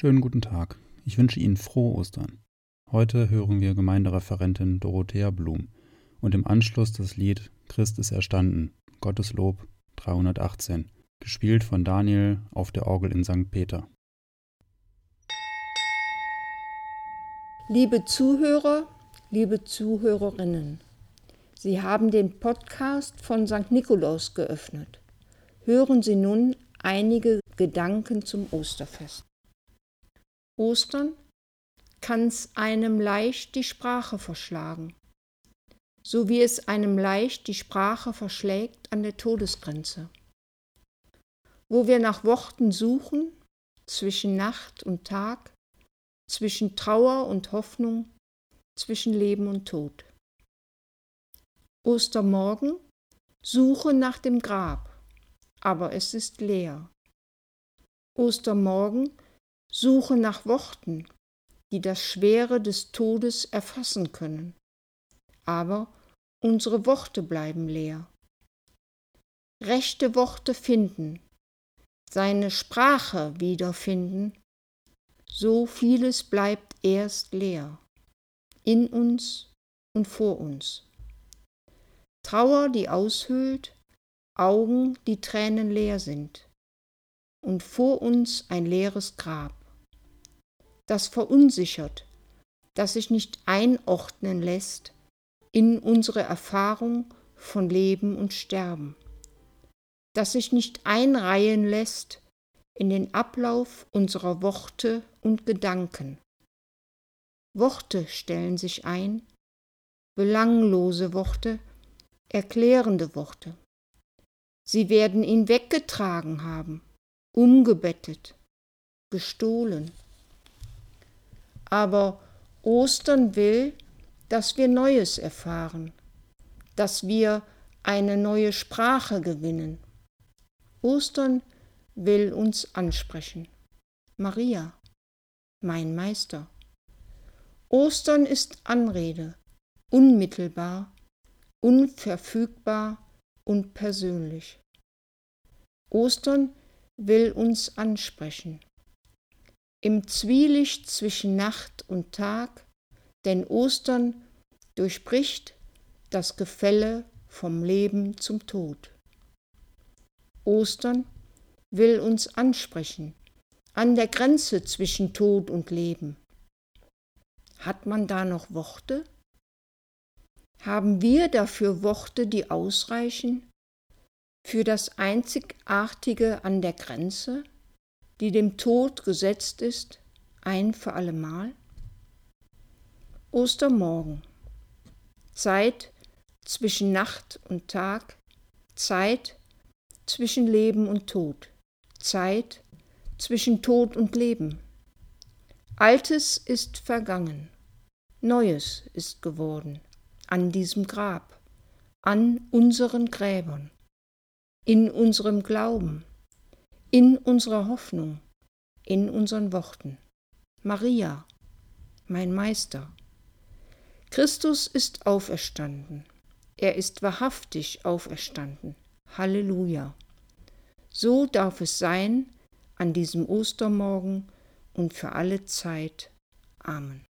Schönen guten Tag. Ich wünsche Ihnen frohe Ostern. Heute hören wir Gemeindereferentin Dorothea Blum und im Anschluss das Lied Christ ist erstanden, Gottes Lob 318, gespielt von Daniel auf der Orgel in St. Peter. Liebe Zuhörer, liebe Zuhörerinnen, Sie haben den Podcast von St. Nikolaus geöffnet. Hören Sie nun einige Gedanken zum Osterfest. Ostern kann's einem leicht die Sprache verschlagen, so wie es einem leicht die Sprache verschlägt an der Todesgrenze. Wo wir nach Worten suchen, zwischen Nacht und Tag, zwischen Trauer und Hoffnung, zwischen Leben und Tod. Ostermorgen suche nach dem Grab, aber es ist leer. Ostermorgen Suche nach Worten, die das Schwere des Todes erfassen können. Aber unsere Worte bleiben leer. Rechte Worte finden, seine Sprache wiederfinden, so vieles bleibt erst leer, in uns und vor uns. Trauer, die aushöhlt, Augen, die Tränen leer sind, und vor uns ein leeres Grab das verunsichert, das sich nicht einordnen lässt in unsere Erfahrung von Leben und Sterben, das sich nicht einreihen lässt in den Ablauf unserer Worte und Gedanken. Worte stellen sich ein, belanglose Worte, erklärende Worte. Sie werden ihn weggetragen haben, umgebettet, gestohlen aber Ostern will, dass wir Neues erfahren, dass wir eine neue Sprache gewinnen. Ostern will uns ansprechen. Maria, mein Meister. Ostern ist Anrede, unmittelbar, unverfügbar und persönlich. Ostern will uns ansprechen im Zwielicht zwischen Nacht und Tag, denn Ostern durchbricht das Gefälle vom Leben zum Tod. Ostern will uns ansprechen, an der Grenze zwischen Tod und Leben. Hat man da noch Worte? Haben wir dafür Worte, die ausreichen? Für das Einzigartige an der Grenze? Die dem Tod gesetzt ist, ein für allemal? Ostermorgen. Zeit zwischen Nacht und Tag, Zeit zwischen Leben und Tod, Zeit zwischen Tod und Leben. Altes ist vergangen, Neues ist geworden. An diesem Grab, an unseren Gräbern, in unserem Glauben, in unserer Hoffnung, in unseren Worten. Maria, mein Meister. Christus ist auferstanden. Er ist wahrhaftig auferstanden. Halleluja. So darf es sein an diesem Ostermorgen und für alle Zeit. Amen.